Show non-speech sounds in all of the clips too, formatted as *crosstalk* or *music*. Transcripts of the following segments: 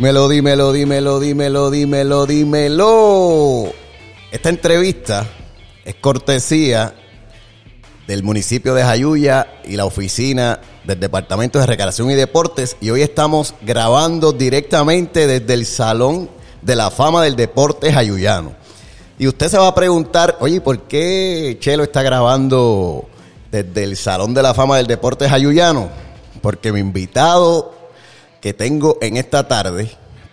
Dímelo, dímelo, dímelo, dímelo, dímelo, dímelo. Esta entrevista es cortesía del municipio de Jayuya y la oficina del Departamento de Recreación y Deportes y hoy estamos grabando directamente desde el Salón de la Fama del Deporte Jayuyano. Y usted se va a preguntar, oye, ¿por qué Chelo está grabando desde el Salón de la Fama del Deporte Jayuyano? Porque mi invitado que tengo en esta tarde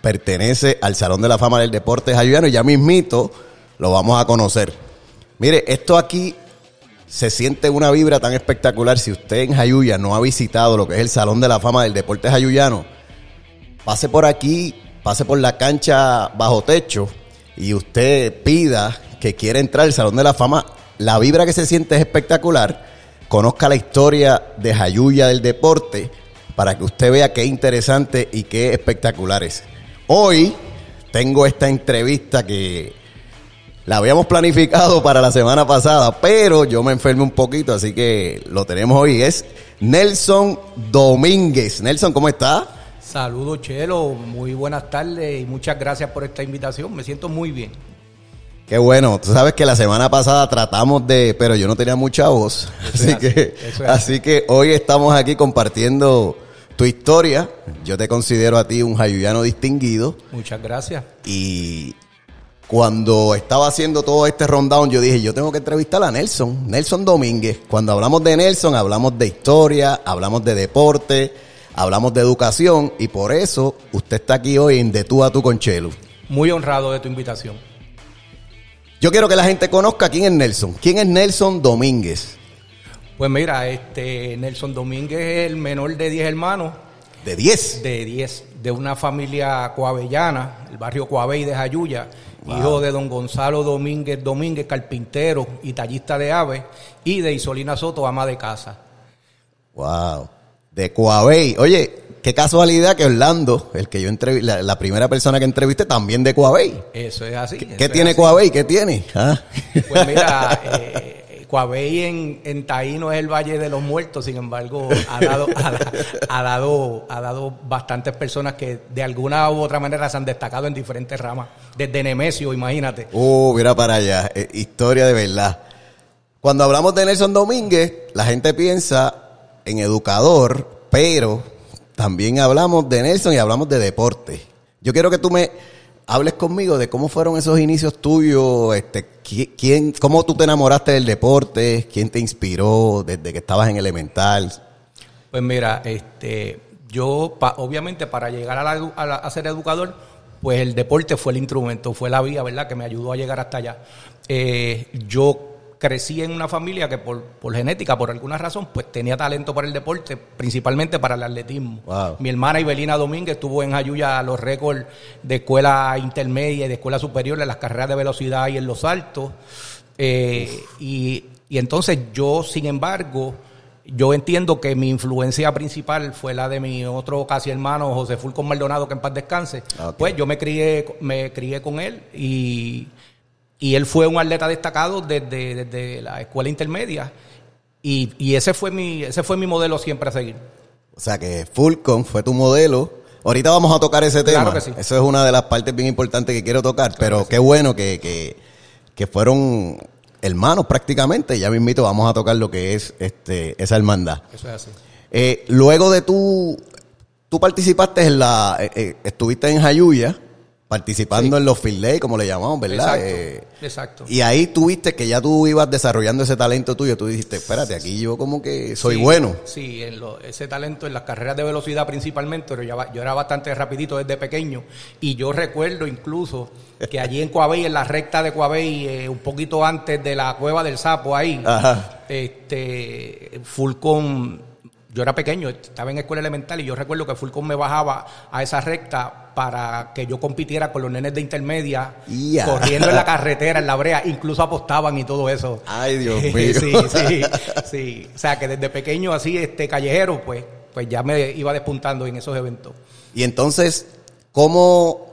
pertenece al Salón de la Fama del Deporte Jayuyano y ya mismito lo vamos a conocer. Mire, esto aquí se siente una vibra tan espectacular. Si usted en Jayuya no ha visitado lo que es el Salón de la Fama del Deporte Jayuyano, pase por aquí, pase por la cancha bajo techo y usted pida que quiere entrar al Salón de la Fama. La vibra que se siente es espectacular. Conozca la historia de Jayuya del deporte para que usted vea qué interesante y qué espectacular es. Hoy tengo esta entrevista que la habíamos planificado para la semana pasada, pero yo me enfermé un poquito, así que lo tenemos hoy. Es Nelson Domínguez. Nelson, ¿cómo está? Saludos, Chelo. Muy buenas tardes y muchas gracias por esta invitación. Me siento muy bien. Qué bueno, tú sabes que la semana pasada tratamos de, pero yo no tenía mucha voz, así, que, así que hoy estamos aquí compartiendo tu historia. Yo te considero a ti un jayuyano distinguido. Muchas gracias. Y cuando estaba haciendo todo este rundown, yo dije, yo tengo que entrevistar a Nelson, Nelson Domínguez. Cuando hablamos de Nelson, hablamos de historia, hablamos de deporte, hablamos de educación y por eso usted está aquí hoy en De tú a tú con Chelo. Muy honrado de tu invitación. Yo quiero que la gente conozca quién es Nelson. ¿Quién es Nelson Domínguez? Pues mira, este Nelson Domínguez es el menor de 10 hermanos. ¿De 10? De 10, de una familia coavellana, el barrio Coabey de Jayuya, hijo de don Gonzalo Domínguez Domínguez, carpintero y tallista de aves, y de Isolina Soto, ama de casa. Wow, de Coabey. Oye, qué casualidad que Orlando, el que yo entrevisté, la, primera persona que entrevisté, también de Coabey. Eso es así. ¿Qué, tiene Coabey? ¿Qué tiene? ¿Ah? Pues mira, *laughs* eh, Coabey en, en Taíno es el Valle de los Muertos, sin embargo, ha dado, ha, dado, ha dado bastantes personas que de alguna u otra manera se han destacado en diferentes ramas. Desde Nemesio, imagínate. Uh, mira para allá, eh, historia de verdad. Cuando hablamos de Nelson Domínguez, la gente piensa en educador, pero también hablamos de Nelson y hablamos de deporte. Yo quiero que tú me hables conmigo de cómo fueron esos inicios tuyos, este, quién, cómo tú te enamoraste del deporte, quién te inspiró desde que estabas en elemental. Pues mira, este, yo obviamente para llegar a, ser educador, pues el deporte fue el instrumento, fue la vía, ¿verdad? Que me ayudó a llegar hasta allá. Eh, yo crecí en una familia que por, genética, por alguna razón, pues tenía talento para el deporte, principalmente para el atletismo. Mi hermana Ibelina Domínguez tuvo en Ayuya los récords de escuela intermedia y de escuela superior en las carreras de velocidad y en los saltos. Eh, y, entonces yo, sin embargo, yo entiendo que mi influencia principal fue la de mi otro casi hermano José Fulcón Maldonado, que en paz descanse. Pues yo me crié, me crié con él y y él fue un atleta destacado desde, la escuela intermedia. Y, ese fue mi ese fue mi modelo siempre a seguir. O sea que Fulcon fue tu modelo. Ahorita vamos a tocar ese tema. Eso es una de las partes bien importantes que quiero tocar. pero qué bueno que, fueron hermanos prácticamente. Ya mismito vamos a tocar lo que es este esa hermandad. Eso es así. Eh, luego de tu... Tú participaste en la... Eh, eh, estuviste en Jayuya participando en los field day, como le llamamos, ¿verdad? Exacto, eh, Y ahí tuviste que ya tú ibas desarrollando ese talento tuyo. Tú dijiste, espérate, aquí yo como que soy bueno. Sí, en ese talento en las carreras de velocidad principalmente, pero yo, yo era bastante rapidito desde pequeño. Y yo recuerdo incluso que allí en Coabey, en la recta de Coabey, eh, un poquito antes de la cueva del sapo ahí, este Fulcon yo era pequeño, estaba en escuela elemental y yo recuerdo que Fulcon me bajaba a esa recta para que yo compitiera con los nenes de intermedia, corriendo en la *laughs* carretera, en la brea, incluso apostaban y todo eso. Ay, Dios *laughs* mío. sí, sí, sí. O sea, que desde pequeño así, este callejero, pues, pues ya me iba despuntando en esos eventos. Y entonces, ¿cómo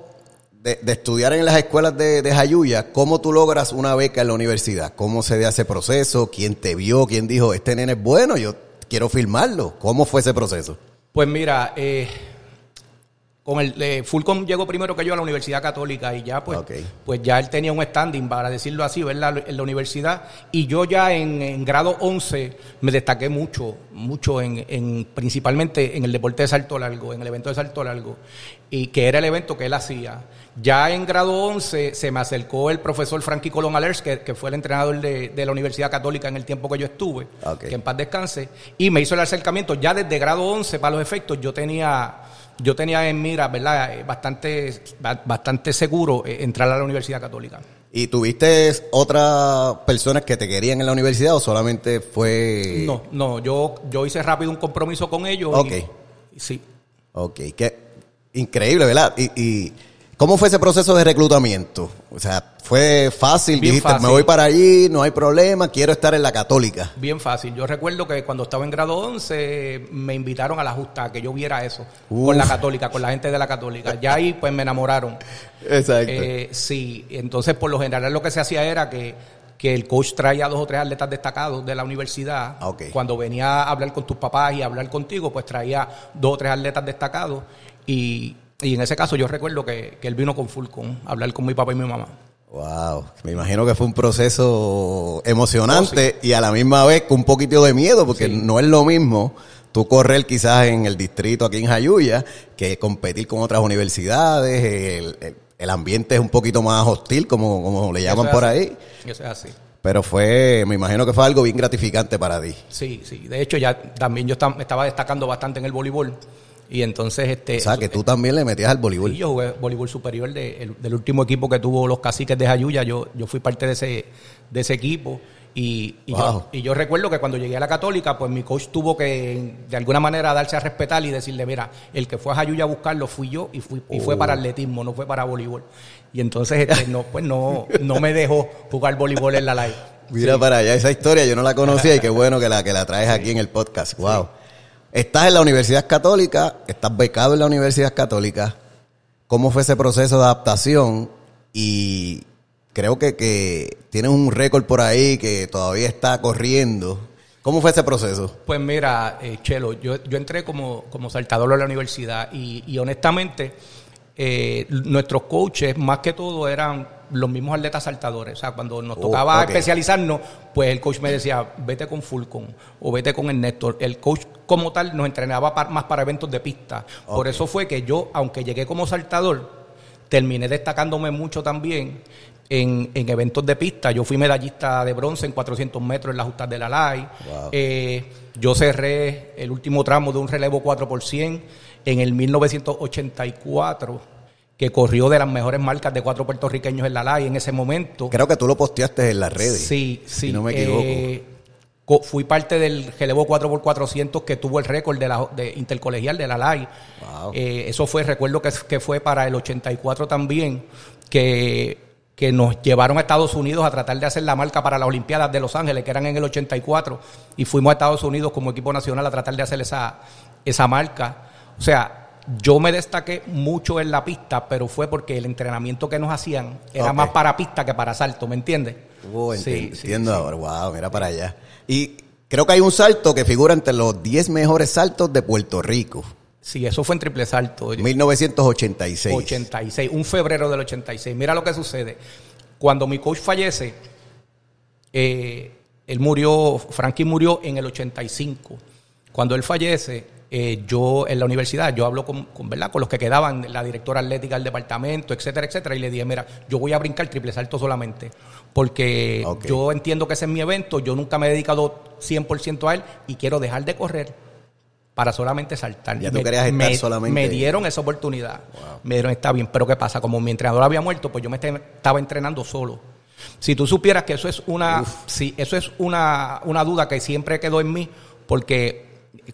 de, estudiar en las escuelas de, de, Jayuya, ¿cómo tú logras una beca en la universidad? ¿Cómo se da ese proceso? ¿Quién te vio? ¿Quién dijo, este nene es bueno? Yo quiero filmarlo. ¿Cómo fue ese proceso? Pues mira, eh, con el eh, Fulcom llegó primero que yo a la Universidad Católica y ya pues, pues ya él tenía un standing, para decirlo así, ¿verdad? en la universidad. Y yo ya en, en grado 11 me destaqué mucho, mucho en, en principalmente en el deporte de salto largo, en el evento de salto largo, y que era el evento que él hacía. Ya en grado 11 se me acercó el profesor Frankie Colón Alers, que, que fue el entrenador de, de la Universidad Católica en el tiempo que yo estuve, Ok. que en paz descanse, y me hizo el acercamiento. Ya desde grado 11, para los efectos, yo tenía yo tenía en mira, ¿verdad? Eh, Bastante, ba- bastante seguro eh, entrar a la Universidad Católica. ¿Y tuviste otras personas que te querían en la universidad o solamente fue...? No, no, yo, yo hice rápido un compromiso con ellos. Ok. y sí. Ok, qué increíble, ¿verdad? Y, y ¿cómo fue ese proceso de reclutamiento? O sea, ¿fue fácil? Bien Dijiste, fácil. me voy para allí, no hay problema, quiero estar en la católica. Bien fácil. Yo recuerdo que cuando estaba en grado 11 me invitaron a la justa, que yo viera eso, Uf. con la católica, con la gente de la católica. Ya ahí pues me enamoraron. Exacto. Eh, sí, entonces por lo general lo que se hacía era que, que el coach traía dos o tres atletas destacados de la universidad. Ah, ok. Cuando venía a hablar con tus papás y a hablar contigo, pues traía dos o tres atletas destacados. Y, y en ese caso yo recuerdo que, que él vino con Fulcon a hablar con mi papá y mi mamá. Wow, me imagino que fue un proceso emocionante Oh, y a la misma vez con un poquito de miedo, porque Sí. no es lo mismo tú correr quizás en el distrito aquí en Jayuya que competir con otras universidades, el, el- el ambiente es un poquito más hostil, como, como le llaman es por así. ahí, Eso es así. pero fue, me imagino que fue algo bien gratificante para ti. Sí, sí. De hecho, ya también yo estaba destacando bastante en el voleibol. Y entonces, este. O sea, que tú también le metías al voleibol. Sí, yo jugué voleibol superior de- el- del último equipo que tuvo los caciques de Jayuya. Yo, yo fui parte de ese, de ese equipo. Y, y Wow. yo, y yo recuerdo que cuando llegué a la Católica, pues mi coach tuvo que, de alguna manera, darse a respetar y decirle: Mira, el que fue a Jayuya a buscarlo fui yo y, fui, y fue Oh. para atletismo, no fue para voleibol. Y entonces, este, no, pues no, no me dejó jugar voleibol en la live. Mira Sí. para allá, esa historia yo no la conocía y qué *laughs* bueno que la, que la traes aquí en el podcast. Wow. Estás en la Universidad Católica, estás becado en la Universidad Católica. ¿Cómo fue ese proceso de adaptación? Y creo que, que tienes un récord por ahí que todavía está corriendo. ¿Cómo fue ese proceso? Pues mira, eh, Chelo, yo, yo entré como, como saltador a la universidad y, y honestamente eh, nuestros coaches más que todo eran los mismos atletas saltadores. O sea, cuando nos Oh, tocaba especializarnos, pues el coach me decía, vete con Fulcon o vete con Ernesto. El coach como tal nos entrenaba más para eventos de pista. Por eso fue que yo, aunque llegué como saltador, terminé destacándome mucho también en, en eventos de pista. Yo fui medallista de bronce en 400 metros en la justas de la LAI. Wow. Eh, yo cerré el último tramo de un relevo 4 por 100 en el 1984, que corrió de las mejores marcas de cuatro puertorriqueños en la LAI en ese momento. Creo que tú lo posteaste en las redes. Sí, sí. Si no me equivoco. eh, fui parte del relevo 4x400 que tuvo el récord de la de intercolegial de la LAI. Wow. Eh, eso fue, recuerdo que, que fue para el 84 también, que, que nos llevaron a Estados Unidos a tratar de hacer la marca para las Olimpiadas de Los Ángeles, que eran en el 84, y fuimos a Estados Unidos como equipo nacional a tratar de hacer esa, esa marca. O sea, yo me destaqué mucho en la pista, pero fue porque el entrenamiento que nos hacían era más para pista que para salto, ¿me entiendes? Oh, enti- Sí, entiendo sí. ahora. Wow, mira para allá. Y creo que hay un salto que figura entre los 10 mejores saltos de Puerto Rico. Sí, eso fue en triple salto. 1986. 86, un febrero del 86. Mira lo que sucede. Cuando mi coach fallece, eh, él murió, Frankie murió en el 85. Cuando él fallece, eh, yo en la universidad, yo hablo con, con, ¿verdad? con los que quedaban, la directora atlética del departamento, etcétera, etcétera, y le dije, mira, yo voy a brincar triple salto solamente, porque yo entiendo que ese es mi evento, yo nunca me he dedicado 100% a él y quiero dejar de correr para solamente saltar. Ya tú Me- querías estar me- solamente- Me dieron esa oportunidad. Me dijeron, está bien, pero ¿qué pasa? Como mi entrenador había muerto, pues yo me estaba entrenando solo. Si tú supieras que eso es una, sí, eso es una, una duda que siempre quedó en mí, porque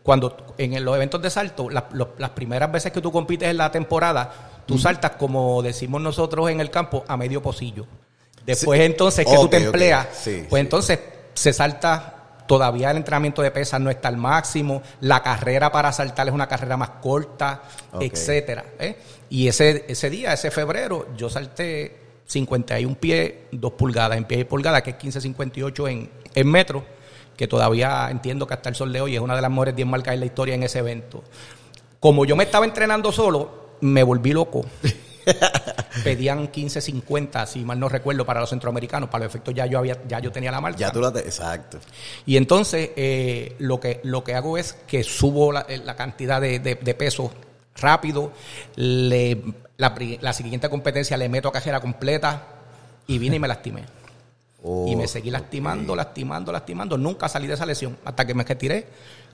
cuando en los eventos de salto, la- las primeras veces que tú compites en la temporada, tú saltas, como decimos nosotros en el campo, a medio pocillo. Después entonces que tú te empleas, Sí, pues sí. entonces se salta, todavía el entrenamiento de pesas no está al máximo, la carrera para saltar es una carrera más corta, Ok. etcétera. ¿eh? Y ese, ese día, ese febrero, yo salté 51 pies, 2 pulgadas, en pie y pulgada, que es 1558 en, en metros, que todavía entiendo que hasta el sol de hoy es una de las mejores 10 marcas en la historia en ese evento. Como yo me estaba entrenando solo, me volví loco. *laughs* Pedían 15, 50, si mal no recuerdo, para los centroamericanos. Para los efectos ya yo había, ya yo tenía la marca. Ya tú la te- exacto. Y entonces eh, lo, que, lo que hago es que subo la, la cantidad de, de, de peso rápido, le, la, la siguiente competencia le meto a cajera completa y vine y me lastimé. Oh, y me seguí lastimando, lastimando, lastimando. Nunca salí de esa lesión hasta que me retiré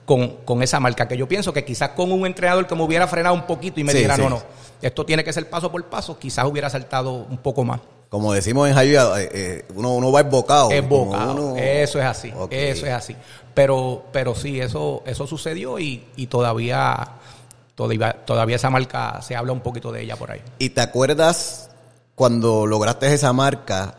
con, con esa marca. Que yo pienso que quizás con un entrenador que me hubiera frenado un poquito y me Sí, dijera, sí. no, no, esto tiene que ser paso por paso, quizás hubiera saltado un poco más. Como decimos en Jayuya, eh, eh, uno, uno va embocado. Es como bocado. uno- Eso es así. Eso es así. Pero, pero sí, eso, eso sucedió y, y todavía, todavía, todavía esa marca se habla un poquito de ella por ahí. ¿Y te acuerdas cuando lograste esa marca?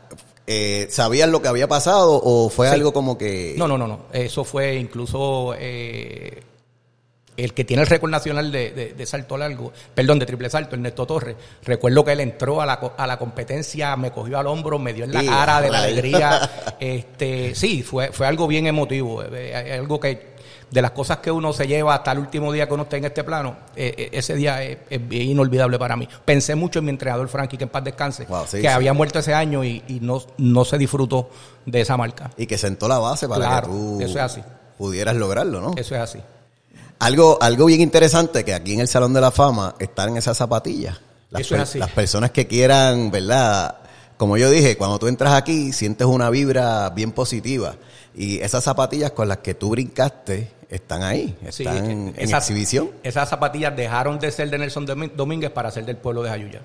Eh, ¿Sabías lo que había pasado o fue Sí. algo como que... No, no, no, no. Eso fue incluso eh, el que tiene el récord nacional de, de- de salto largo, perdón, de triple salto, Ernesto Torres. Recuerdo que él entró a la, a la competencia, me cogió al hombro, me dio en la cara de la alegría. *laughs* Este, sí, fue, fue algo bien emotivo. eh, eh, algo que de las cosas que uno se lleva hasta el último día que uno esté en este plano, eh, ese día es, inolvidable para mí. Pensé mucho en mi entrenador Frankie, que en paz descanse, Wow, sí, que sí. había muerto ese año y, y no, no se disfrutó de esa marca. Y que sentó la base para Claro, que tú eso es así. pudieras lograrlo, ¿no? Eso es así. Algo, algo bien interesante que aquí en el Salón de la Fama están esas zapatillas. Las, Eso es per- así. las personas que quieran, ¿verdad? Como yo dije, cuando tú entras aquí sientes una vibra bien positiva. Y esas zapatillas con las que tú brincaste están ahí, están eh, en esas- exhibición. Esas zapatillas dejaron de ser de Nelson Domínguez para ser del pueblo de Jayuya.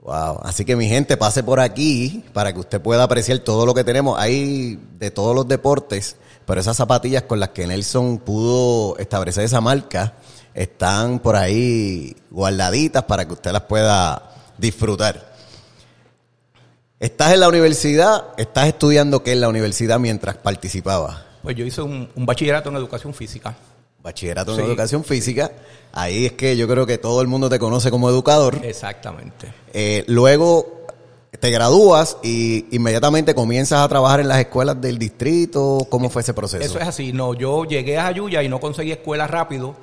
Wow. Así que mi gente, pase por aquí para que usted pueda apreciar todo lo que tenemos. Hay de todos los deportes, pero esas zapatillas con las que Nelson pudo establecer esa marca están por ahí guardaditas para que usted las pueda disfrutar. Estás en la universidad, estás estudiando qué en la universidad mientras participabas. Pues yo hice un, un bachillerato en educación física. Bachillerato en Sí. educación física. Ahí es que yo creo que todo el mundo te conoce como educador. Exactamente. Eh, luego te gradúas y inmediatamente comienzas a trabajar en las escuelas del distrito. ¿Cómo fue ese proceso? Eso es así. No, yo llegué a Jayuya y no conseguí escuela rápido.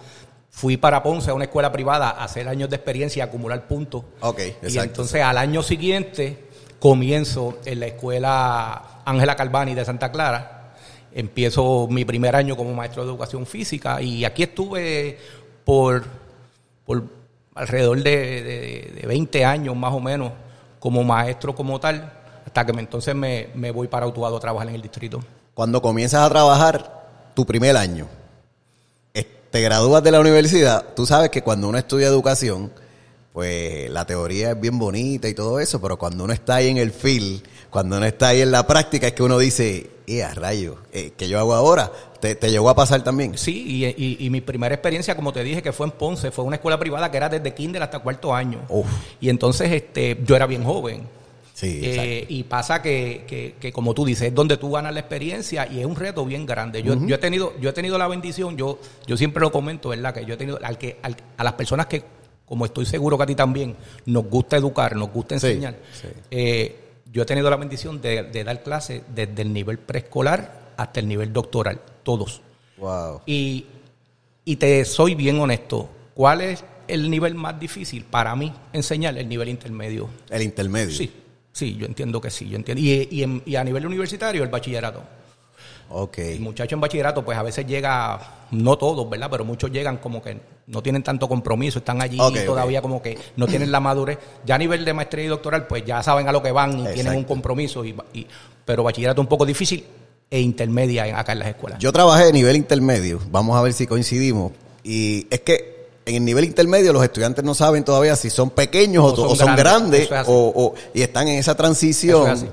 Fui para Ponce a una escuela privada a hacer años de experiencia y acumular puntos. Ok, Y exacto. entonces al año siguiente comienzo en la escuela Ángela Calvani de Santa Clara. Empiezo mi primer año como maestro de educación física y aquí estuve por, por alrededor de, de- de 20 años más o menos como maestro como tal, hasta que me- entonces me, me voy para Utuado a trabajar en el distrito. Cuando comienzas a trabajar tu primer año, te gradúas de la universidad, tú sabes que cuando uno estudia educación, pues la teoría es bien bonita y todo eso, pero cuando uno está ahí en el field, cuando uno está ahí en la práctica, es que uno dice, ¡eh, a rayo! eh, ¿Qué yo hago ahora? ¿Te, te llegó a pasar también? Sí, y, y- y mi primera experiencia, como te dije, que fue en Ponce, fue una escuela privada que era desde kinder hasta cuarto año. Uf. Y entonces este, yo era bien joven. Sí, Eh, y pasa que, que, que, como tú dices, es donde tú ganas la experiencia y es un reto bien grande. Yo, yo he tenido, yo he tenido la bendición, yo, yo siempre lo comento, ¿verdad? Que yo he tenido, al que, al- a las personas que, como estoy seguro que a ti también, nos gusta educar, nos gusta Sí, enseñar. sí. eh, yo he tenido la bendición de, de dar clases desde el nivel preescolar hasta el nivel doctoral, todos. Wow. Y, y te soy bien honesto, ¿cuál es el nivel más difícil para mí enseñar? El nivel intermedio. El intermedio. Sí, sí, yo entiendo que sí, yo entiendo. Y, y, en- y a nivel universitario, el bachillerato. Ok. El muchacho en bachillerato, pues a veces llega, no todos, ¿verdad? Pero muchos llegan como que no tienen tanto compromiso, están allí Ok, ok. todavía como que no tienen la madurez. Ya a nivel de maestría y doctoral, pues ya saben a lo que van y tienen un compromiso. Y, y- pero bachillerato un poco difícil e intermedia en- acá en las escuelas. Yo trabajé de nivel intermedio, vamos a ver si coincidimos. Y es que en el nivel intermedio los estudiantes no saben todavía si son pequeños o, O son o son grandes, es o, o- y están en esa transición. Es.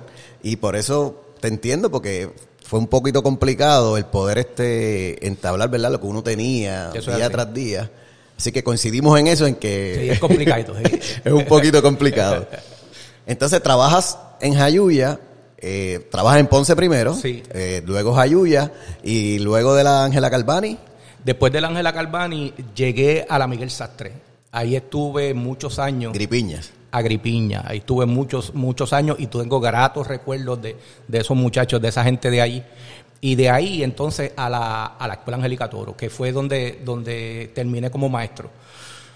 Y por eso te entiendo, porque fue un poquito complicado el poder este entablar verdad lo que uno tenía Eso día tras día. Así que coincidimos en eso, en que Sí, es complicado. sí. *laughs* es un poquito complicado. Entonces trabajas en Jayuya, eh, trabajas en Ponce primero, Sí. eh, luego Jayuya y luego de la Ángela Calvani. Después del Ángela Calvani, llegué a la Miguel Sastre. Ahí estuve muchos años. Gripiñas. Agripiña. Ahí estuve muchos, muchos años y tengo gratos recuerdos de, de esos muchachos, de esa gente de ahí. Y de ahí entonces a la, a la Escuela Angélica Toro, que fue donde, donde terminé como maestro.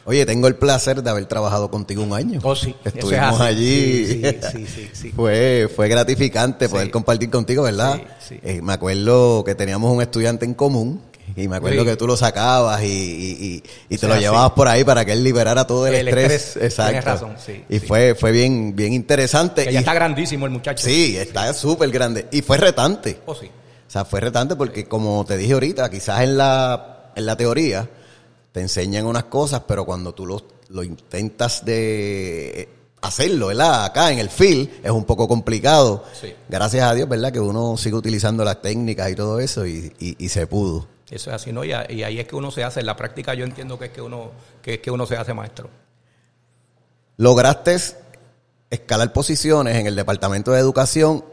Oye, tengo el placer de haber trabajado contigo un año. Oh, sí. es Estuvimos allí. Sí, sí, *laughs* sí. Fue, fue gratificante poder compartir contigo, ¿verdad? Sí, sí. Eh, me acuerdo que teníamos un estudiante en común y me acuerdo Sí. que tú lo sacabas y, y- y- y te lo llevabas por ahí para que él liberara todo el, El estrés. estrés. Exacto. Tienes razón, sí, y sí. fue fue bien bien interesante. Que y- ya está grandísimo el muchacho. sí, está súper grande. Y fue retante. Oh, sí. O sea, fue retante porque como te dije ahorita, quizás en la, en la teoría te enseñan unas cosas, pero cuando tú lo, lo intentas de hacerlo, ¿verdad? Acá en el field es un poco complicado. Sí. Gracias a Dios, ¿verdad? Que uno sigue utilizando las técnicas y todo eso y, y- y se pudo. Eso es así, ¿no? Y, ahí es que uno se hace, en la práctica yo entiendo que es que uno, que es que uno se hace maestro. Lograste escalar posiciones en el Departamento de Educación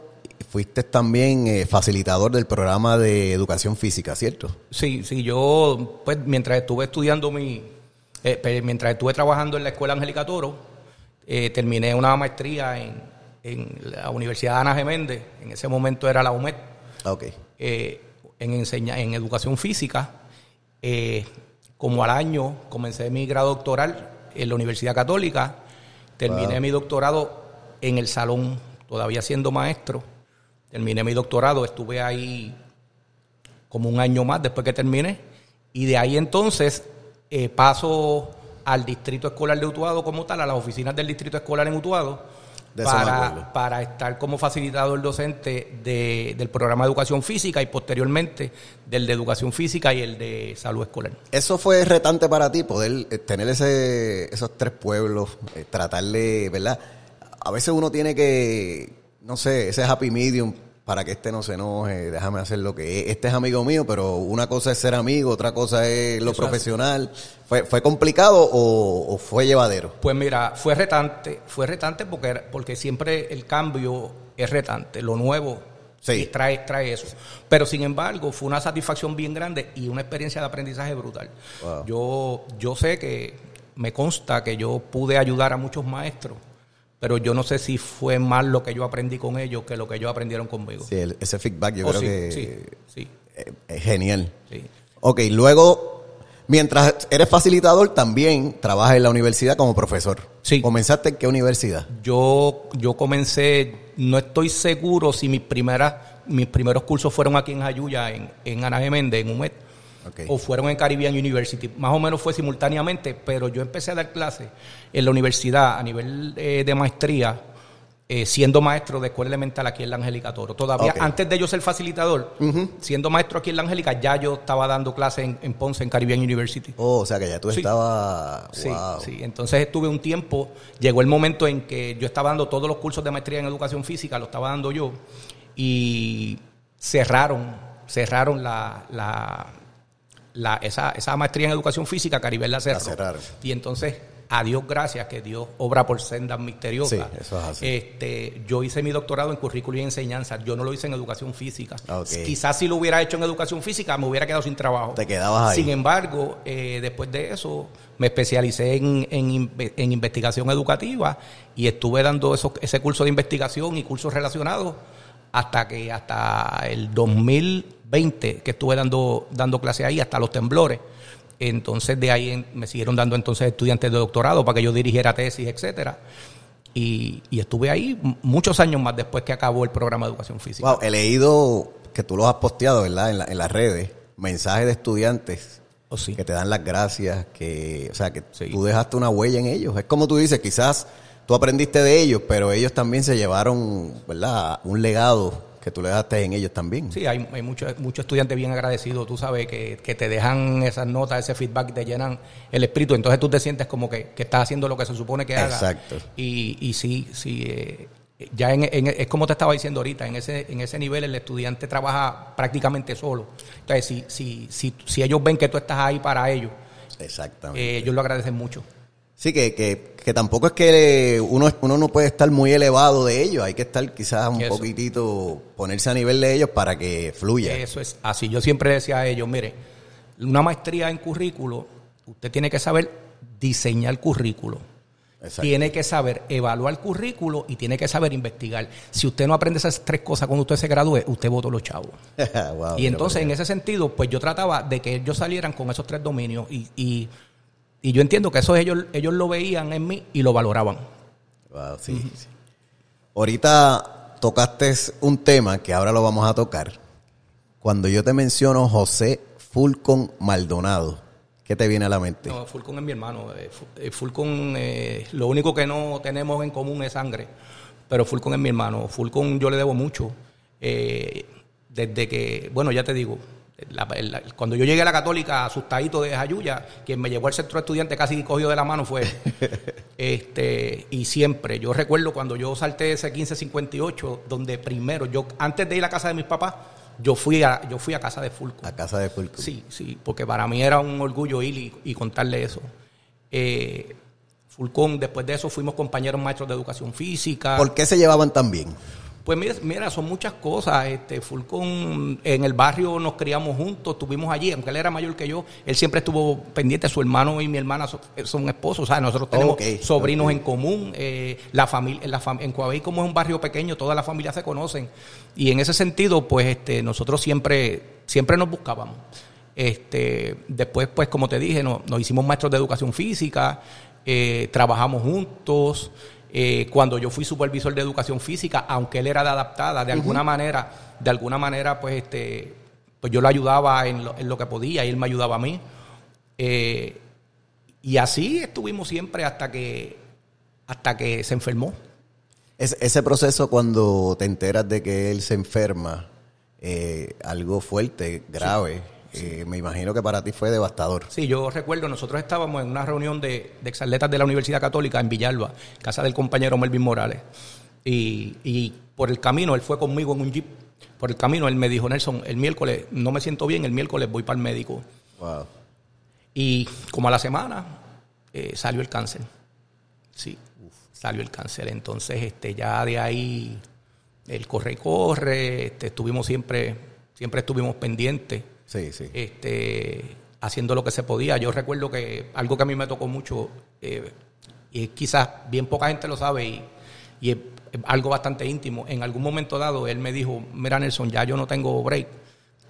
fuiste también eh, facilitador del programa de educación física, ¿cierto? Sí, sí, yo, pues mientras estuve estudiando mi, eh, pe- mientras estuve trabajando en la Escuela Angélica Toro, eh, terminé una maestría en, en la Universidad Ana Geméndez, en ese momento era la UMED, Ah, Ok. eh, en, enseña, en educación física. Eh, como al año comencé mi grado doctoral en la Universidad Católica, terminé Wow. mi doctorado en el salón, todavía siendo maestro. Terminé mi doctorado, estuve ahí como un año más después que terminé. Y de ahí entonces eh, paso al distrito escolar de Utuado como tal, a las oficinas del distrito escolar en Utuado, para, para estar como facilitador docente de- del programa de educación física y posteriormente del de educación física y el de salud escolar. Eso fue retante para ti, poder eh, tener ese, esos tres pueblos, eh, tratarle, ¿verdad? A veces uno tiene que, no sé, ese happy medium para que este no se enoje, déjame hacer lo que es. Este es amigo mío, pero una cosa es ser amigo, otra cosa es lo Eso profesional. ¿Fue, ¿Fue complicado o, o fue llevadero? Pues mira, fue retante, fue retante porque, porque siempre el cambio es retante, lo nuevo Sí. y trae, trae eso. Pero sin embargo, fue una satisfacción bien grande y una experiencia de aprendizaje brutal. Wow. Yo, yo sé que me consta que yo pude ayudar a muchos maestros, pero yo no sé si fue más lo que yo aprendí con ellos que lo que ellos aprendieron conmigo. Sí, el- ese feedback yo Oh, creo sí, que sí, sí, eh, es genial. sí. Ok, luego, mientras eres facilitador, también trabajas en la universidad como profesor. Sí. ¿Comenzaste en qué universidad? Yo, yo comencé, no estoy seguro si mis primeras, mis primeros cursos fueron aquí en Jayuya, en, en Ana Geméndez, en UMED, O fueron en Caribbean University. Más o menos fue simultáneamente, pero yo empecé a dar clases en la universidad a nivel eh, de maestría, eh, siendo maestro de escuela elemental aquí en la Angélica Toro. Todavía, antes de yo ser facilitador, siendo maestro aquí en la Angélica, ya yo estaba dando clases en, en Ponce, en Caribbean University. Oh, o sea que ya tú Sí. estabas... Sí, wow. sí. Entonces estuve un tiempo, llegó el momento en que yo estaba dando todos los cursos de maestría en educación física, lo estaba dando yo, y cerraron, cerraron la, la, la- esa, esa maestría en educación física, Caribel la cerró. cerraron. Y entonces, a Dios gracias, que Dios obra por sendas misteriosas. Sí, eso es así. Este, yo hice mi doctorado en currículo y enseñanza, yo no lo hice en educación física. Quizás si lo hubiera hecho en educación física, me hubiera quedado sin trabajo. Te quedabas ahí. Sin embargo, eh, después de eso, me especialicé en, en en investigación educativa y estuve dando esos- ese curso de investigación y cursos relacionados hasta que hasta el 2020 que estuve dando dando clase ahí hasta los temblores. Entonces de ahí en- me siguieron dando entonces estudiantes de doctorado para que yo dirigiera tesis, etcétera. Y, y estuve ahí muchos años más después que acabó el programa de educación física. Wow, he leído que tú los has posteado, ¿verdad? En, la- en las redes, mensajes de estudiantes Oh, sí. que te dan las gracias, que, o sea, que Sí. tú dejaste una huella en ellos. Es como tú dices, quizás tú aprendiste de ellos, pero ellos también se llevaron, ¿verdad? Un legado que tú le dejaste en ellos también. Sí, hay, hay muchos muchos estudiantes bien agradecidos, tú sabes, que, que te dejan esas notas, ese feedback, te llenan el espíritu, entonces tú te sientes como que, que estás haciendo lo que se supone que hagas. Exacto. Y, y sí, sí, eh, ya en, en- es como te estaba diciendo ahorita, en ese, en ese nivel el estudiante trabaja prácticamente solo. Entonces, si, si, si, si ellos ven que tú estás ahí para ellos, Exactamente. eh, ellos lo agradecen mucho. Sí, que, que, que tampoco es que uno, uno no puede estar muy elevado de ellos, hay que estar quizás un Eso. poquitito, ponerse a nivel de ellos para que fluya. Eso es así. Yo siempre decía a ellos, mire, una maestría en currículo, usted tiene que saber diseñar currículo. Exacto. Tiene que saber evaluar currículo y tiene que saber investigar. Si usted no aprende esas tres cosas cuando usted se gradúe, usted votó los chavos. *laughs* Wow, y entonces, en ese sentido, pues yo trataba de que ellos salieran con esos tres dominios y, y y yo entiendo que eso ellos, ellos lo veían en mí y lo valoraban. Wow, sí, sí. Ahorita tocaste un tema que ahora lo vamos a tocar. Cuando yo te menciono José Fulcon Maldonado, ¿qué te viene a la mente? No, Fulcon es mi hermano. eh, eh, Fulcon, eh, lo único que no tenemos en común es sangre, pero Fulcon es mi hermano. Fulcon yo le debo mucho. eh, desde que, bueno, ya te digo, la- la- cuando yo llegué a la católica, asustadito de Jayuya, quien me llevó al centro de estudiantes casi cogido de la mano fue *laughs* este, y siempre, yo recuerdo cuando yo salté ese 1558, donde primero, yo antes de ir a casa de mis papás, yo fui a, yo fui a casa de Fulcon. A casa de Fulcon. Sí, sí, porque para mí era un orgullo ir y, y contarle eso. Eh, Fulcón, después de eso fuimos compañeros maestros de educación física. ¿Por qué se llevaban tan bien? Pues mira, mira, son muchas cosas. Este, Fulcón, en el barrio nos criamos juntos, estuvimos allí, aunque él era mayor que yo, él siempre estuvo pendiente, su hermano y mi hermana son, son esposos, o sea, nosotros tenemos sobrinos en común, eh, la familia, en, la fam- en Coabey como es un barrio pequeño, todas las familias se conocen, y en ese sentido, pues este, nosotros siempre, siempre nos buscábamos. Este, después, pues como te dije, no- nos hicimos maestros de educación física, eh, trabajamos juntos. Eh, cuando yo fui supervisor de educación física, aunque él era de adaptada, de alguna manera, de alguna manera, pues este, pues yo lo ayudaba en lo, en lo que podía y él me ayudaba a mí. Eh, y así estuvimos siempre hasta que, hasta que se enfermó. Es- ese proceso cuando te enteras de que él se enferma, eh, algo fuerte, grave, eh, me imagino que para ti fue devastador. Sí, yo recuerdo, nosotros estábamos en una reunión de, de exatletas de la Universidad Católica en Villalba, casa del compañero Melvin Morales. Y, y por el camino, él fue conmigo en un jeep. Por el camino, él me dijo, Nelson, el miércoles no me siento bien, el miércoles voy para el médico. Wow. Y como a la semana eh, salió el cáncer. Sí, salió el cáncer. Entonces, este, ya de ahí, el corre y corre, este, estuvimos siempre, siempre estuvimos pendientes Sí, sí. este, haciendo lo que se podía. Yo recuerdo que algo que a mí me tocó mucho, eh, y quizás bien poca gente lo sabe, y, es algo bastante íntimo. En algún momento dado, él me dijo, mira Nelson, ya yo no tengo break,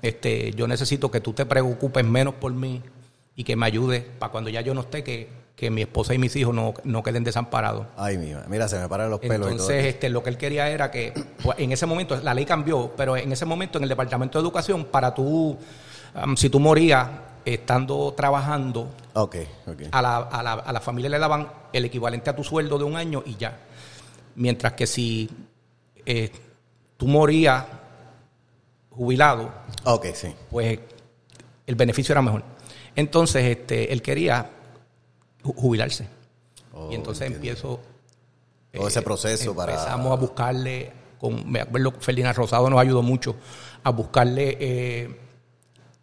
este, yo necesito que tú te preocupes menos por mí y que me ayudes para cuando ya yo no esté, que, que mi esposa y mis hijos no, no queden desamparados. Ay, mira, mira, se me paran los pelos y todo. Entonces, este, lo que él quería era que, pues, en ese momento, la ley cambió, pero en ese momento en el Departamento de Educación, para tú, um, si tú morías estando trabajando, Ok, ok. a la, a, la, a la familia le daban el equivalente a tu sueldo de un año y ya. Mientras que si eh, tú morías jubilado, Ok, sí. pues el beneficio era mejor. Entonces, este, él quería jubilarse. Oh, y entonces entiendo. empiezo Todo ese proceso para- Empezamos a buscarle, con, me acuerdo que Ferdinand Rosado nos ayudó mucho a buscarle eh,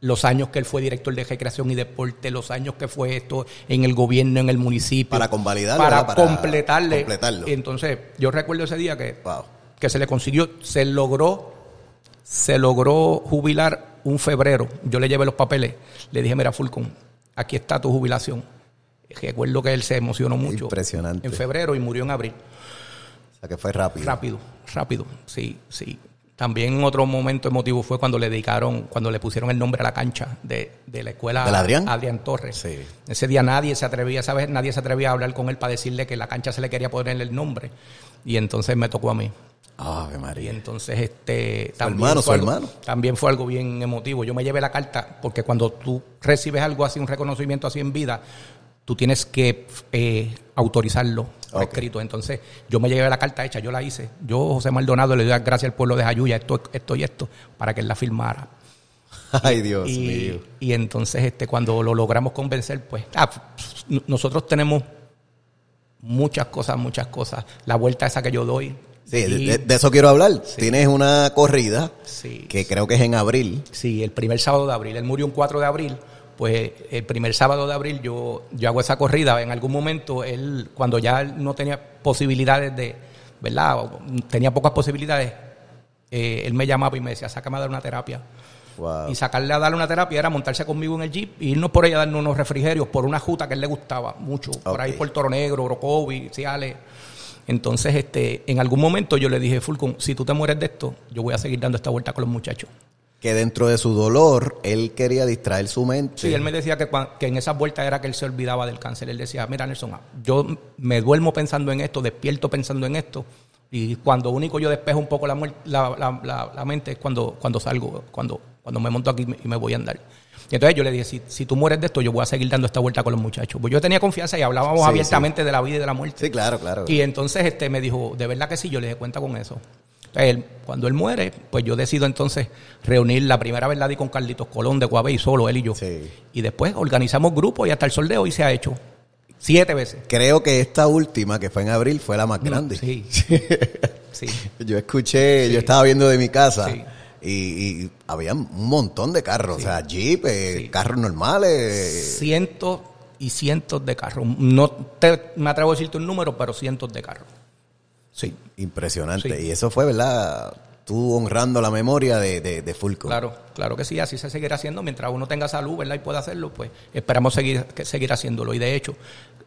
los años que él fue director de recreación y deporte, los años que fue esto en el gobierno, en el municipio. Para convalidarlo, Para. Para completarle. completarlo. Entonces, yo recuerdo ese día que, Wow. que se le consiguió, se logró, se logró jubilar un febrero. Yo le llevé los papeles, le dije, mira, Fulcon, aquí está tu jubilación. Recuerdo que él se emocionó mucho. Impresionante. En febrero y murió en abril. O sea que fue rápido. Rápido, rápido, sí, sí. También otro momento emotivo fue cuando le dedicaron, cuando le pusieron el nombre a la cancha de, de la escuela ¿Del Adrián? Adrián Torres. Sí. Ese día nadie se atrevía, ¿sabes? Nadie se atrevía a hablar con él para decirle que la cancha se le quería poner el nombre. Y entonces me tocó a mí. Ave Y María. entonces este hermano, fue su algo- hermano. también fue algo bien emotivo. Yo me llevé la carta porque cuando tú recibes algo así, un reconocimiento así en vida, tú tienes que eh, autorizarlo escrito. Entonces, yo me llevé la carta hecha, yo la hice. Yo, José Maldonado, le doy las gracias al pueblo de Jayuya, esto, esto y esto, para que él la firmara. *laughs* Ay, Dios y, mío. y entonces, este, cuando lo logramos convencer, pues, ah, nosotros tenemos muchas cosas, muchas cosas. La vuelta esa que yo doy. Sí, de, y- de- de eso quiero hablar. Tienes una corrida Sí, que creo que es en abril. Sí, el primer sábado de abril. Él murió un 4 de abril. Pues el primer sábado de abril yo, yo hago esa corrida. En algún momento, él, cuando ya él no tenía posibilidades de, ¿verdad? O Tenía pocas posibilidades, eh, él me llamaba y me decía, sácame a dar una terapia. Wow. Y sacarle a darle una terapia era montarse conmigo en el jeep e irnos por ahí a darnos unos refrigerios por una juta que a él le gustaba mucho. Por ahí por Toro Negro, Orocovi, Ciales. Entonces, este, en algún momento yo le dije, Fulcon, si tú te mueres de esto, yo voy a seguir dando esta vuelta con los muchachos. Que dentro de su dolor, él quería distraer su mente. Sí, él me decía que, que en esas vueltas era que él se olvidaba del cáncer. Él decía, mira Nelson, ah, yo me duermo pensando en esto, despierto pensando en esto, y cuando único yo despejo un poco la, muer- la, la- la- la mente es cuando, cuando salgo, cuando, cuando me monto aquí y me voy a andar. Y entonces yo le dije, si, si tú mueres de esto, yo voy a seguir dando esta vuelta con los muchachos. Pues yo tenía confianza y hablábamos Sí, abiertamente de la vida y de la muerte. Sí, claro, claro. Y entonces este me dijo, de verdad que sí, yo le dije, cuenta con eso. Entonces, cuando él muere, pues yo decido entonces reunir, la primera vez la di con Carlitos Colón de Guabey, solo él y yo. Sí. Y después organizamos grupos y hasta el sol de hoy se ha hecho. Siete veces. Creo que esta última, que fue en abril, fue la más grande. *laughs* Sí. Sí. Yo escuché, yo estaba viendo de mi casa Sí. y, y había un montón de carros, o sea, jeep, eh, carros normales. Cientos y cientos de carros. No te, me atrevo a decirte un número, pero cientos de carros. Sí. Impresionante. Sí. Y eso fue, ¿verdad? Tú honrando la memoria de, de, de Fulco. Claro, claro que sí, así se seguirá haciendo. Mientras uno tenga salud, ¿verdad? Y pueda hacerlo, pues esperamos seguir, seguir haciéndolo. Y de hecho,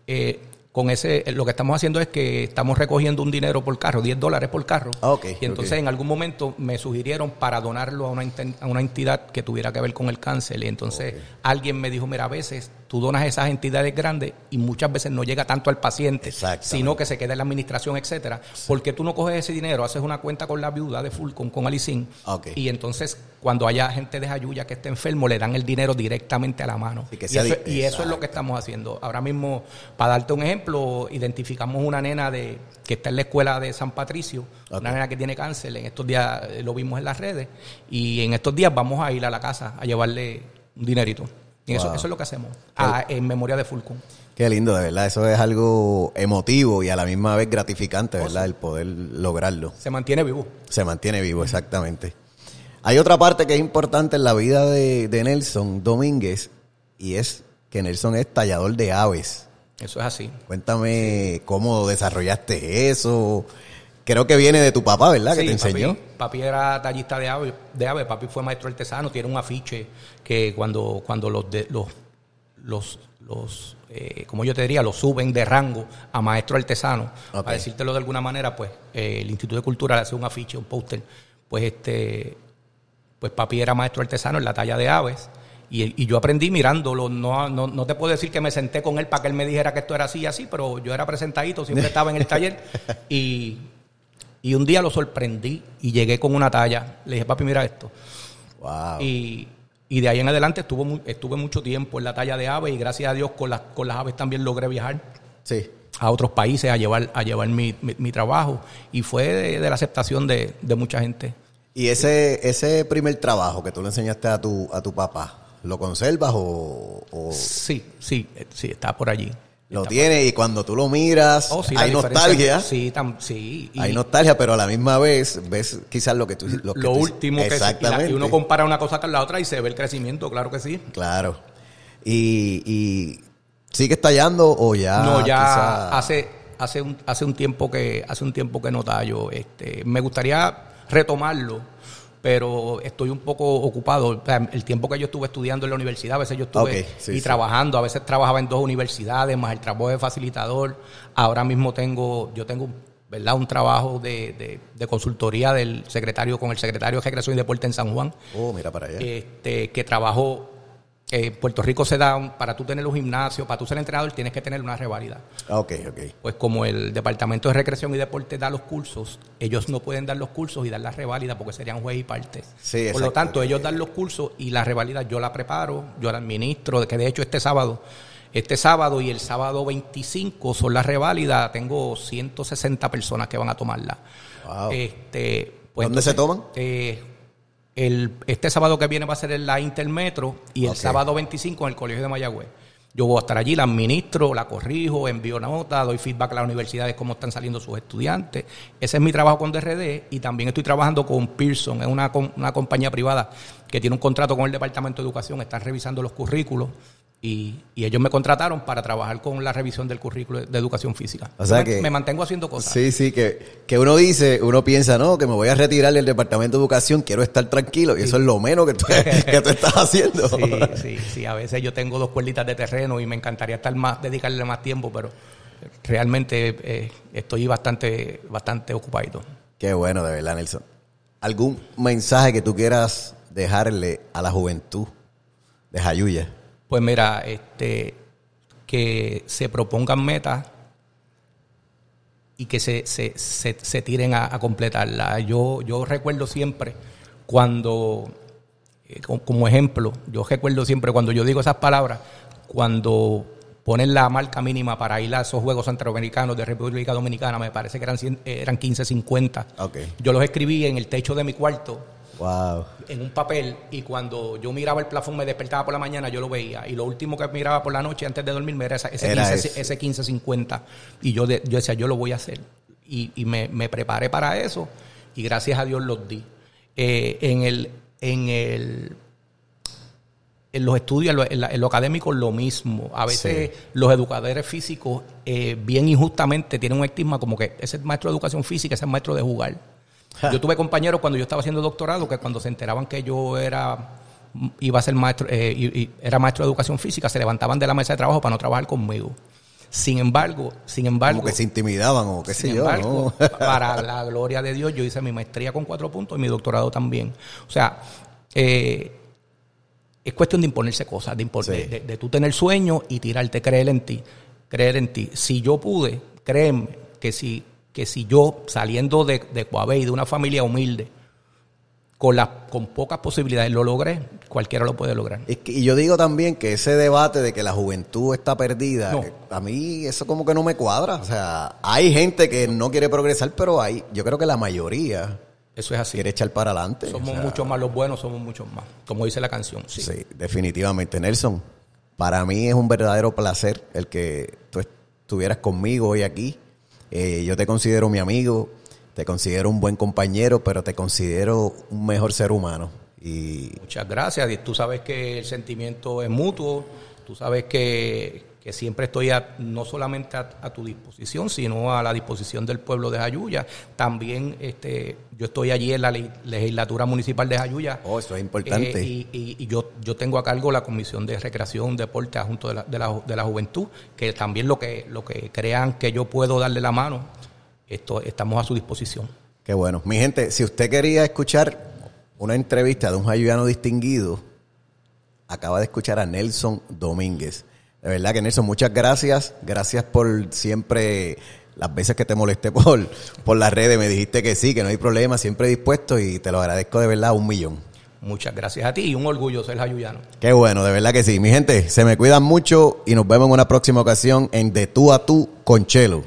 eh, con ese, lo que estamos haciendo es que estamos recogiendo un dinero por carro, 10 dólares por carro. Ah, ok, y entonces en algún momento me sugirieron para donarlo a una, a una entidad que tuviera que ver con el cáncer. Y entonces alguien me dijo, mira, a veces tú donas a esas entidades grandes y muchas veces no llega tanto al paciente, sino que se queda en la administración, etcétera. porque tú no coges ese dinero, haces una cuenta con la viuda de Fulcon, con Alicín, y entonces cuando haya gente de Jayuya que esté enfermo, le dan el dinero directamente a la mano. Que y, eso, y eso es lo que estamos haciendo. Ahora mismo, para darte un ejemplo, identificamos una nena de que está en la escuela de San Patricio, una nena que tiene cáncer, en estos días eh, lo vimos en las redes, y en estos días vamos a ir a la casa a llevarle un dinerito. Y eso, Wow. eso es lo que hacemos, a- en memoria de Fulcon. Qué lindo, de verdad. Eso es algo emotivo y a la misma vez gratificante, Oh, ¿verdad? El poder lograrlo. Se mantiene vivo. Se mantiene vivo, exactamente. Hay otra parte que es importante en la vida de, de Nelson Domínguez y es que Nelson es tallador de aves. Eso es así. Cuéntame cómo desarrollaste eso. Creo que viene de tu papá, ¿verdad? que te enseñó. Papi, era tallista de ave, de ave, papi fue maestro artesano, tiene un afiche que cuando, cuando los, de- los, los, los eh, como yo te diría, los suben de rango a maestro artesano, Ok. para decírtelo de alguna manera, pues eh, el Instituto de Cultura le hace un afiche, un póster, pues este, pues papi era maestro artesano en la talla de aves. Y, y yo aprendí mirándolo, no, no, no te puedo decir que me senté con él para que él me dijera que esto era así y así, pero yo era presentadito, siempre *laughs* estaba en el taller y, y un día lo sorprendí y llegué con una talla. Le dije, papi, mira esto. Wow. Y, y de ahí en adelante estuvo, estuve mucho tiempo en la talla de aves y gracias a Dios con las, con las aves también logré viajar Sí. a otros países a llevar, a llevar mi, mi- mi trabajo. Y fue de, de la aceptación de, de mucha gente. Y ese, ese primer trabajo que tú le enseñaste a tu, a tu papá, ¿lo conservas o, o Sí, sí, eh, sí, está por allí. Lo Está tienes y cuando tú lo miras Oh, sí, hay nostalgia? Sí, tam- sí. y- Hay nostalgia, pero a la misma vez ves quizás lo que tú... Lo, que lo tú- último que se- y, la- Exactamente. y uno compara una cosa con la otra y se ve el crecimiento, claro que sí. Claro. Y, y ¿sigues tallando o ya? no, ya quizá- hace hace un hace un tiempo que hace un tiempo que no tallo. Este, me gustaría retomarlo, pero estoy un poco ocupado. O sea, el tiempo que yo estuve estudiando en la universidad, a veces yo estuve sí, y sí. trabajando, a veces trabajaba en dos universidades, más el trabajo de facilitador. Ahora mismo tengo, yo tengo ¿verdad? un trabajo de, de, de consultoría del secretario con el secretario de Recreación y Deporte en San Juan Oh, mira para allá. este, que trabajó. Eh, Puerto Rico se da, un- para tú tener un gimnasio, para tú ser entrenador, tienes que tener una reválida. Ah, ok, ok. Pues como el Departamento de Recreación y Deporte da los cursos, ellos no pueden dar los cursos y dar la reválida porque serían juez y parte. Sí, Por lo tanto, ellos dan los cursos y la reválida yo la preparo, yo la administro, que de hecho este sábado, este sábado y el sábado 25 son las reválidas, tengo 160 personas que van a tomarla. Wow. Este, pues ¿Dónde se toman? eh, el, este sábado que viene va a ser en la Intermetro y el sábado 25 en el Colegio de Mayagüez. Yo voy a estar allí, la administro, la corrijo, envío nota, doy feedback a las universidades cómo están saliendo sus estudiantes. Ese es mi trabajo con DRD y también estoy trabajando con Pearson, es una, una compañía privada que tiene un contrato con el Departamento de Educación, están revisando los currículos y, y ellos me contrataron para trabajar con la revisión del currículo de educación física. O sea me, que- me mantengo haciendo cosas. Sí, sí, que, que uno dice, uno piensa, no, que me voy a retirar del departamento de educación, quiero estar tranquilo, y eso es lo menos que tú, *laughs* que tú estás haciendo. Sí, sí, sí. A veces yo tengo dos cuerditas de terreno y me encantaría estar más, dedicarle más tiempo, pero realmente eh, estoy bastante, bastante ocupado. Qué bueno, de verdad, Nelson. ¿Algún mensaje que tú quieras dejarle a la juventud de Jayuya? Pues mira, este, que se propongan metas y que se, se, se, se tiren a, a, completarla. Yo, yo recuerdo siempre cuando, eh, como ejemplo, yo recuerdo siempre cuando yo digo esas palabras, cuando ponen la marca mínima para ir a esos Juegos Centroamericanos de República Dominicana, me parece que eran, eran 15.50. Okay. Yo los escribí en el techo de mi cuarto. Wow. En un papel y cuando yo miraba el plafón, me despertaba por la mañana, yo lo veía. Y lo último que miraba por la noche antes de dormirme era ese, ese, Era 15, ese. ese 15.50. Y yo, de- yo decía, yo lo voy a hacer. Y, y me, me preparé para eso y gracias a Dios los di. Eh, en el... En el en los estudios, en lo, en la- en lo académico, lo mismo. A veces los educadores físicos, eh, bien injustamente, tienen un estigma como que ese es maestro de educación física, ese es maestro de jugar. Ja. Yo tuve compañeros cuando yo estaba haciendo doctorado que cuando se enteraban que yo era iba a ser maestro, eh, y- y era maestro de educación física, se levantaban de la mesa de trabajo para no trabajar conmigo. Sin embargo, sin embargo, Como que se intimidaban o qué sé sin yo, embargo, ¿no? para la gloria de Dios, yo hice mi maestría con cuatro puntos y mi doctorado también. O sea, eh, es cuestión de imponerse cosas, de, impor- Sí. de, de- de tú tener sueño y tirarte, creer en ti, creer en ti. Si yo pude, créeme que si, que si yo saliendo de, de Coabey, de una familia humilde, con, las con pocas posibilidades lo logré, cualquiera lo puede lograr. Es que- y yo digo también que ese debate de que la juventud está perdida, No. eh, a mí eso como que no me cuadra. O sea, hay gente que no quiere progresar, pero hay, yo creo que la mayoría Eso es así. quiere echar para adelante. Somos O sea, muchos más los buenos, somos muchos más. Como dice la canción. Sí. Sí, definitivamente. Nelson, para mí es un verdadero placer el que tú estuvieras conmigo hoy aquí. Eh, yo te considero mi amigo, te considero un buen compañero, pero te considero un mejor ser humano. Y Muchas gracias. Tú sabes que el sentimiento es mutuo. Tú sabes que, que siempre estoy a- no solamente a, a tu disposición, sino a la disposición del pueblo de Jayuya. También este, yo estoy allí en la le- legislatura municipal de Jayuya. Oh, eso es importante. Eh, y y- y yo, yo tengo a cargo la Comisión de Recreación, Deporte, junto de la, de, la, de la Juventud, que también lo que, lo que crean que yo puedo darle la mano, esto, estamos a su disposición. qué bueno. Mi gente, si usted quería escuchar una entrevista de un jayuyano distinguido, acaba de escuchar a Nelson Domínguez. De verdad que Nelson, muchas gracias. Gracias por siempre, las veces que te molesté *laughs* por, por las redes, me dijiste que sí, que no hay problema, siempre dispuesto y te lo agradezco de verdad un millón. Muchas gracias a ti y un orgullo ser jayuyano. Qué bueno, de verdad que sí. Mi gente, se me cuidan mucho y nos vemos en una próxima ocasión en De Tú a Tú con Chelo.